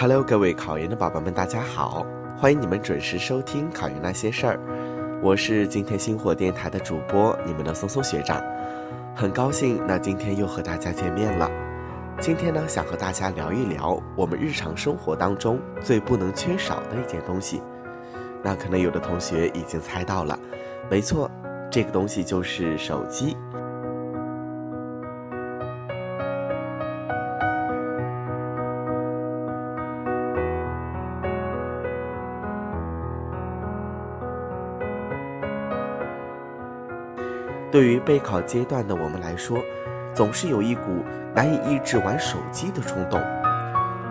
Hello，各位考研的宝宝们，大家好！欢迎你们准时收听《考研那些事儿》，我是今天星火电台的主播，你们的松松学长，很高兴那今天又和大家见面了。今天呢，想和大家聊一聊我们日常生活当中最不能缺少的一件东西。那可能有的同学已经猜到了，没错，这个东西就是手机。对于备考阶段的我们来说，总是有一股难以抑制玩手机的冲动。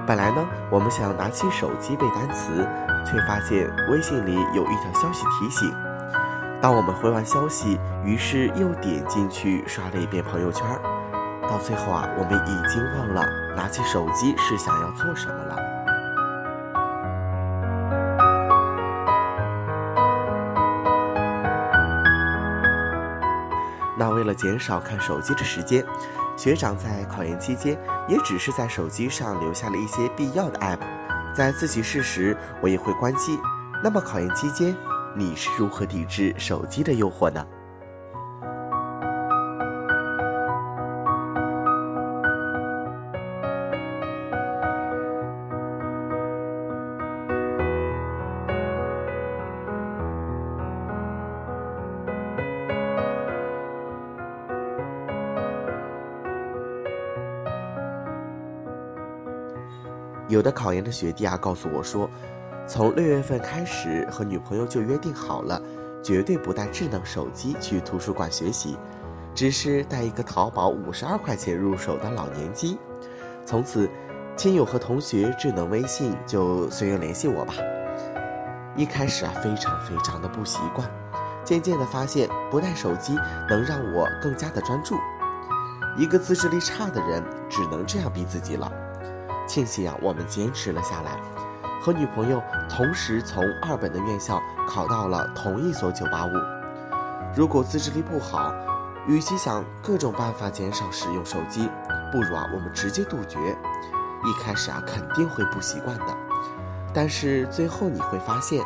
本来呢，我们想拿起手机背单词，却发现微信里有一条消息提醒。当我们回完消息，于是又点进去刷了一遍朋友圈，到最后啊，我们已经忘了拿起手机是想要做什么了。那为了减少看手机的时间，学长在考研期间也只是在手机上留下了一些必要的 app，在自习室时我也会关机。那么考研期间，你是如何抵制手机的诱惑呢？有的考研的学弟啊，告诉我说，从六月份开始和女朋友就约定好了，绝对不带智能手机去图书馆学习，只是带一个淘宝五十二块钱入手的老年机。从此，亲友和同学智能微信就随缘联系我吧。一开始啊，非常非常的不习惯，渐渐的发现不带手机能让我更加的专注。一个自制力差的人，只能这样逼自己了。庆幸啊，我们坚持了下来，和女朋友同时从二本的院校考到了同一所985。如果自制力不好，与其想各种办法减少使用手机，不如啊我们直接杜绝。一开始啊肯定会不习惯的，但是最后你会发现，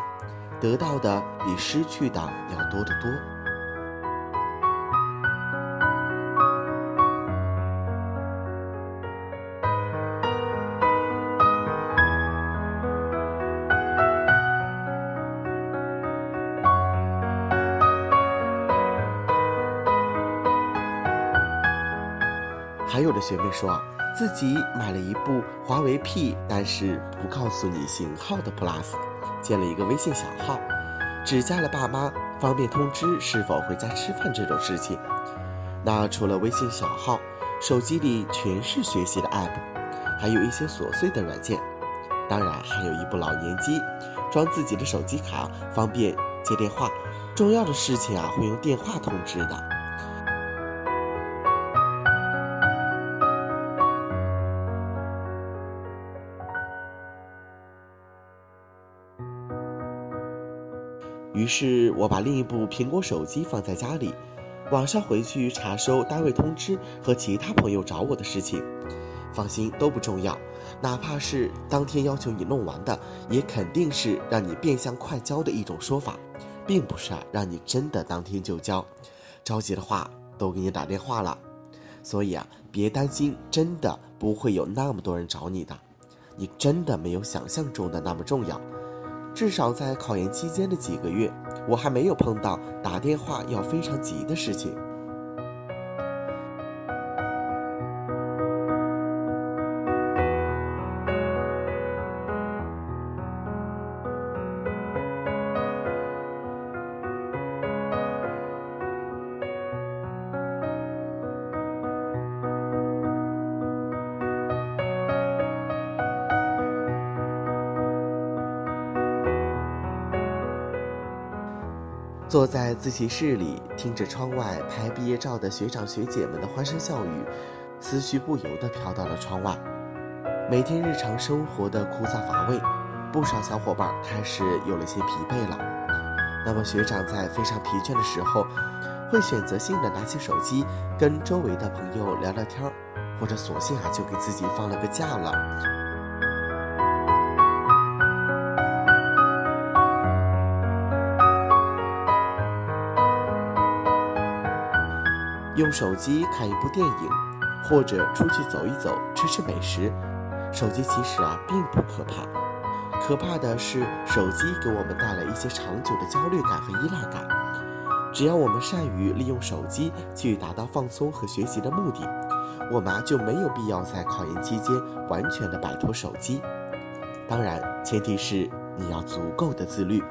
得到的比失去的要多得多。还有的学妹说啊，自己买了一部华为 P，但是不告诉你型号的 Plus，建了一个微信小号，只加了爸妈，方便通知是否回家吃饭这种事情。那除了微信小号，手机里全是学习的 App，还有一些琐碎的软件，当然还有一部老年机，装自己的手机卡，方便接电话，重要的事情啊会用电话通知的。于是我把另一部苹果手机放在家里，晚上回去查收单位通知和其他朋友找我的事情。放心，都不重要，哪怕是当天要求你弄完的，也肯定是让你变相快交的一种说法，并不是啊让你真的当天就交。着急的话都给你打电话了，所以啊别担心，真的不会有那么多人找你的，你真的没有想象中的那么重要。至少在考研期间的几个月，我还没有碰到打电话要非常急的事情。坐在自习室里，听着窗外拍毕业照的学长学姐们的欢声笑语，思绪不由得飘到了窗外。每天日常生活的枯燥乏味，不少小伙伴开始有了些疲惫了。那么学长在非常疲倦的时候，会选择性的拿起手机，跟周围的朋友聊聊天或者索性啊就给自己放了个假了。用手机看一部电影，或者出去走一走，吃吃美食。手机其实啊并不可怕，可怕的是手机给我们带来一些长久的焦虑感和依赖感。只要我们善于利用手机去达到放松和学习的目的，我们啊就没有必要在考研期间完全的摆脱手机。当然，前提是你要足够的自律。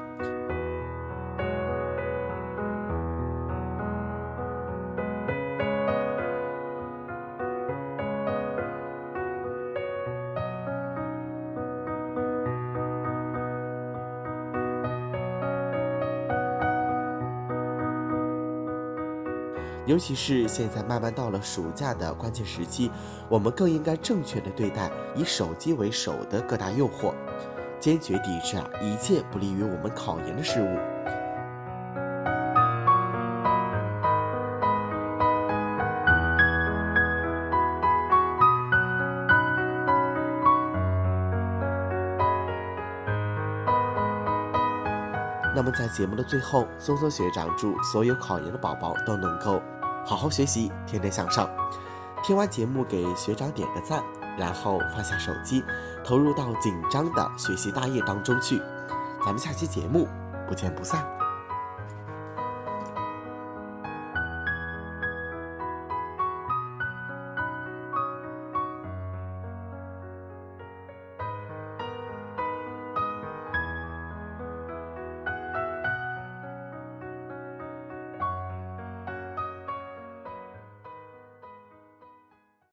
尤其是现在慢慢到了暑假的关键时期，我们更应该正确的对待以手机为首的各大诱惑，坚决抵制啊一切不利于我们考研的事物。那么在节目的最后，松松学长祝所有考研的宝宝都能够。好好学习，天天向上。听完节目，给学长点个赞，然后放下手机，投入到紧张的学习大业当中去。咱们下期节目不见不散。